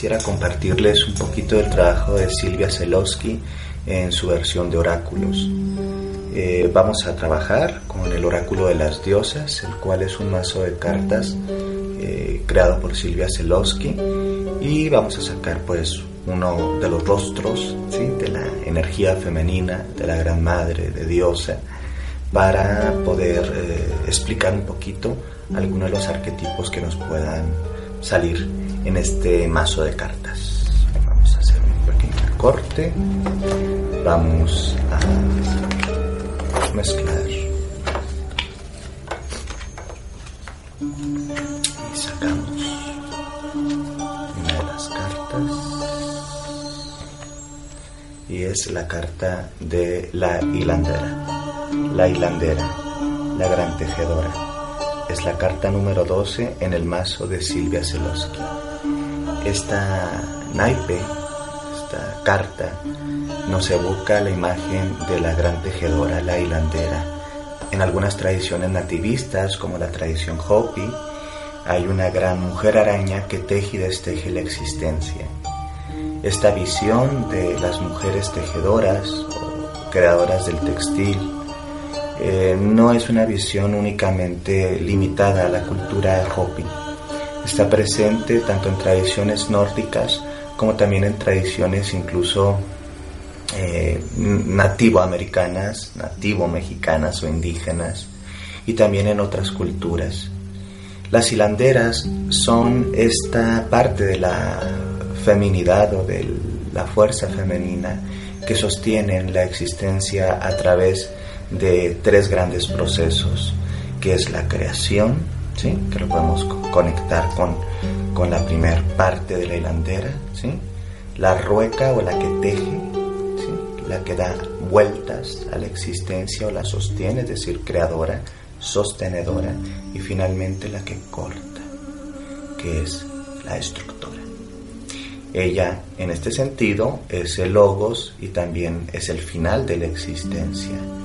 quisiera compartirles un poquito del trabajo de Silvia Zelowski en su versión de oráculos. Eh, vamos a trabajar con el oráculo de las diosas, el cual es un mazo de cartas eh, creado por Silvia Zelowski y vamos a sacar pues uno de los rostros de la energía femenina, de la gran madre, de diosa, para poder eh, explicar un poquito algunos de los arquetipos que nos puedan salir en este mazo de cartas. Vamos a hacer un pequeño corte. Vamos a mezclar. Y sacamos una de las cartas. Y es la carta de la hilandera. La hilandera, la gran tejedora. Es la carta número 12 en el mazo de Silvia Zelowski esta naipe, esta carta, nos evoca la imagen de la gran tejedora, la hilandera. En algunas tradiciones nativistas, como la tradición Hopi, hay una gran mujer araña que teje y desteje la existencia. Esta visión de las mujeres tejedoras o creadoras del textil eh, no es una visión únicamente limitada a la cultura Hopi Está presente tanto en tradiciones nórdicas como también en tradiciones incluso eh, nativoamericanas, nativo-mexicanas o indígenas y también en otras culturas. Las hilanderas son esta parte de la feminidad o de la fuerza femenina que sostienen la existencia a través de tres grandes procesos, que es la creación, que lo podemos conectar con, con la primer parte de la hilandera, ¿sí? la rueca o la que teje, la que da vueltas a la existencia o la sostiene, es decir, creadora, sostenedora, y finalmente la que corta, que es la estructura. Ella, en este sentido, es el logos y también es el final de la existencia.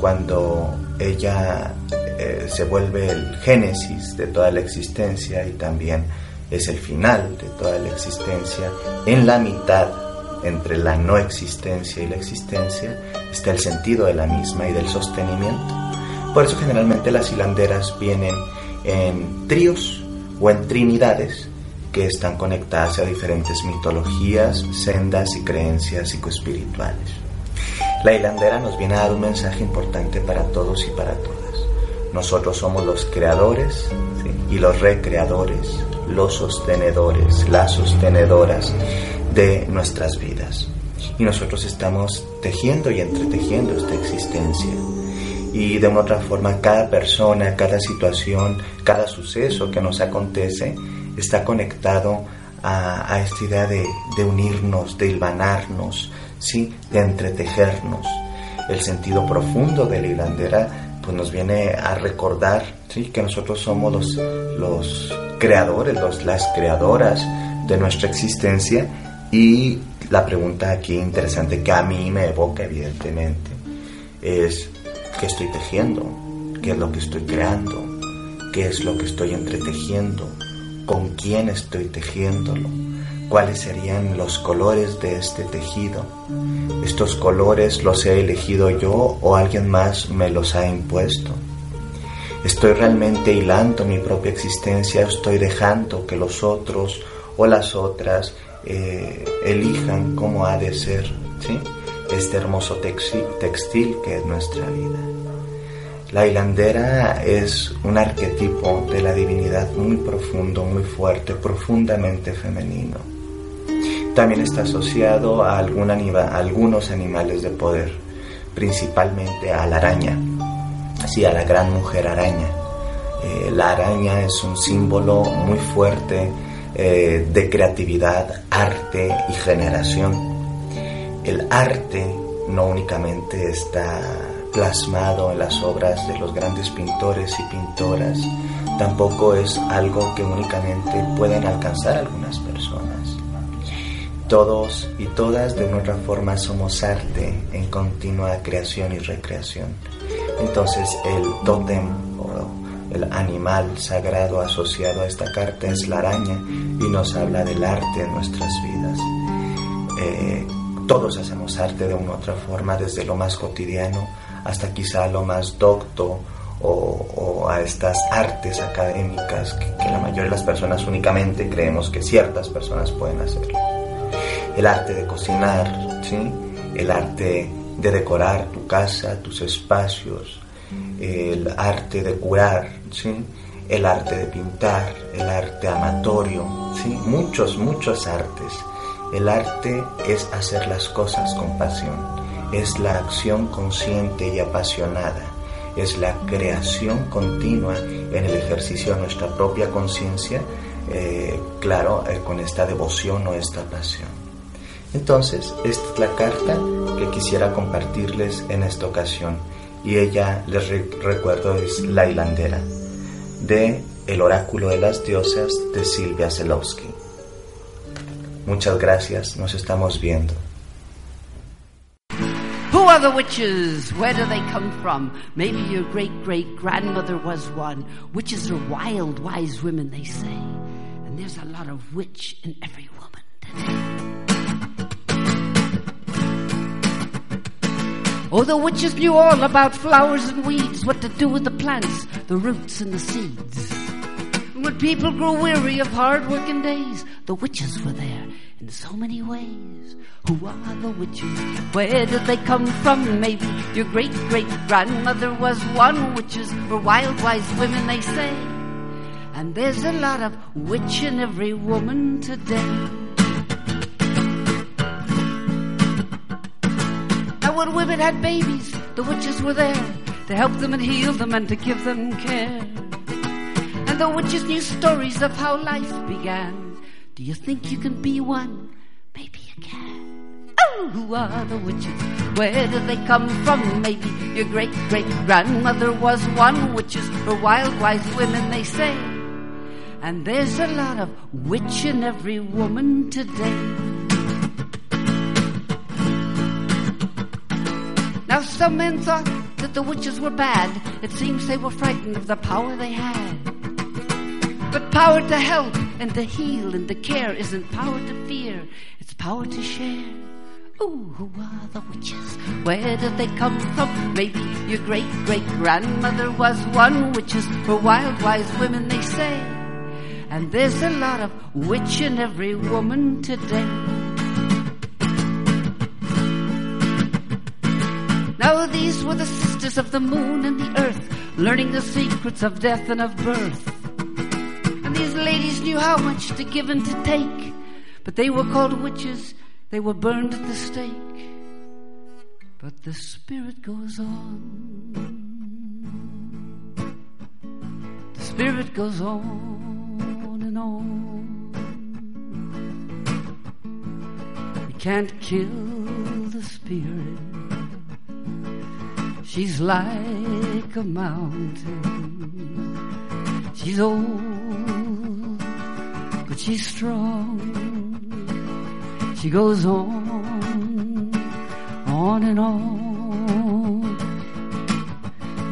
Cuando ella eh, se vuelve el génesis de toda la existencia y también es el final de toda la existencia. En la mitad entre la no existencia y la existencia está el sentido de la misma y del sostenimiento. Por eso generalmente las hilanderas vienen en tríos o en trinidades que están conectadas a diferentes mitologías, sendas y creencias psicoespirituales. La hilandera nos viene a dar un mensaje importante para todos y para todas. Nosotros somos los creadores y los recreadores, los sostenedores, las sostenedoras de nuestras vidas. Y nosotros estamos tejiendo y entretejiendo esta existencia. Y de una otra forma, cada persona, cada situación, cada suceso que nos acontece está conectado a, esta idea de, de, unirnos, de hilvanarnos, ¿sí? de entretejernos. El sentido profundo de la hilandera pues nos viene a recordar ¿sí? que nosotros somos los, los creadores, los, las creadoras de nuestra existencia y la pregunta aquí interesante que a mí me evoca evidentemente es ¿qué estoy tejiendo? ¿Qué es lo que estoy creando? ¿Qué es lo que estoy entretejiendo? ¿Con quién estoy tejiéndolo? Cuáles serían los colores de este tejido. Estos colores los he elegido yo o alguien más me los ha impuesto. Estoy realmente hilando mi propia existencia, estoy dejando que los otros o las otras eh, elijan cómo ha de ser este hermoso textil, textil que es nuestra vida. La hilandera es un arquetipo de la divinidad muy profundo, muy fuerte, profundamente femenino También está asociado a, algunos animales de poder, principalmente a la araña, así a la gran mujer araña. Eh, la araña es un símbolo muy fuerte eh, de creatividad, arte y generación. El arte no únicamente está plasmado en las obras de los grandes pintores y pintoras, tampoco es algo que únicamente pueden alcanzar algunas personas. Todos y todas de nuestra forma somos arte en continua creación y recreación. Entonces el tótem o el animal sagrado asociado a esta carta es la araña y nos habla del arte en nuestras vidas. Eh, todos hacemos arte de una otra forma, desde lo más cotidiano hasta quizá lo más docto o, a estas artes académicas que, la mayoría de las personas únicamente creemos que ciertas personas pueden hacerlo. El arte de cocinar, ¿sí? el arte de decorar tu casa, tus espacios, el arte de curar, ¿sí? el arte de pintar, el arte amatorio, ¿sí? muchos, muchos artes. El arte es hacer las cosas con pasión es la acción consciente y apasionada, es la creación continua en el ejercicio de nuestra propia conciencia, eh, claro, eh, con esta devoción o esta pasión. Entonces, esta es la carta que quisiera compartirles en esta ocasión y ella, les recuerdo, es La hilandera de El oráculo de las diosas de Silvia Zelowski. Muchas gracias, nos estamos viendo. Who are the witches? Where do they come from? Maybe your great great grandmother was one. Witches are wild, wise women, they say. And there's a lot of witch in every woman. Oh, the witches knew all about flowers and weeds, what to do with the plants, the roots and the seeds. When people grew weary of hard working days, the witches were there in so many ways. Who are the witches? Where did they come from? Maybe your great great grandmother was one. Witches were wild, wise women, they say. And there's a lot of witch in every woman today. When women had babies, the witches were there to help them and heal them and to give them care. And the witches knew stories of how life began. Do you think you can be one? Maybe you can. Oh, who are the witches? Where do they come from? Maybe your great great grandmother was one. Witches are wild, wise women, they say. And there's a lot of witch in every woman today. Now, some men thought that the witches were bad. It seems they were frightened of the power they had. But power to help and to heal and to care isn't power to fear, it's power to share. Ooh, who are the witches? Where did they come from? Maybe your great great grandmother was one. Witches were wild, wise women, they say. And there's a lot of witch in every woman today. These were the sisters of the moon and the earth, learning the secrets of death and of birth. And these ladies knew how much to give and to take, but they were called witches they were burned at the stake, but the spirit goes on. The spirit goes on and on. You can't kill the spirit. She's like a mountain. She's old, but she's strong. She goes on, on and on.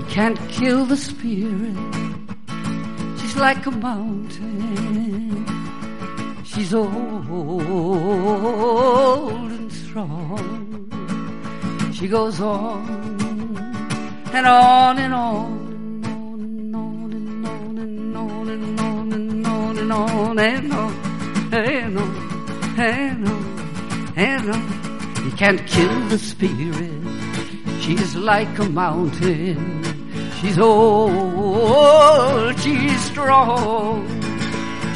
You can't kill the spirit. She's like a mountain. She's old and strong. She goes on and on and on. And on and on and on and on and on and on and on and on and on and uh, you can't kill the spirit. She's like a mountain. She's old, she's strong.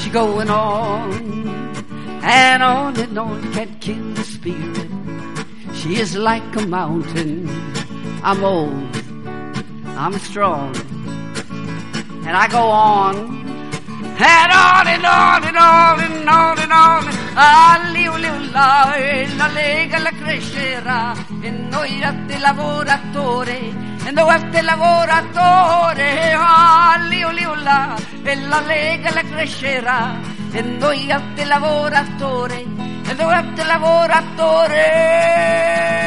She's going on and on and on You can't kill the spirit. She is like a mountain. I'm old, I'm strong, and I go on and on and on and on and on and on. All'iula, e la lega la crescerà e noi atti lavoratori e noi atti lavoratori. All'iula, e la lega la crescerà e noi atti lavoratori e noi atti lavoratori.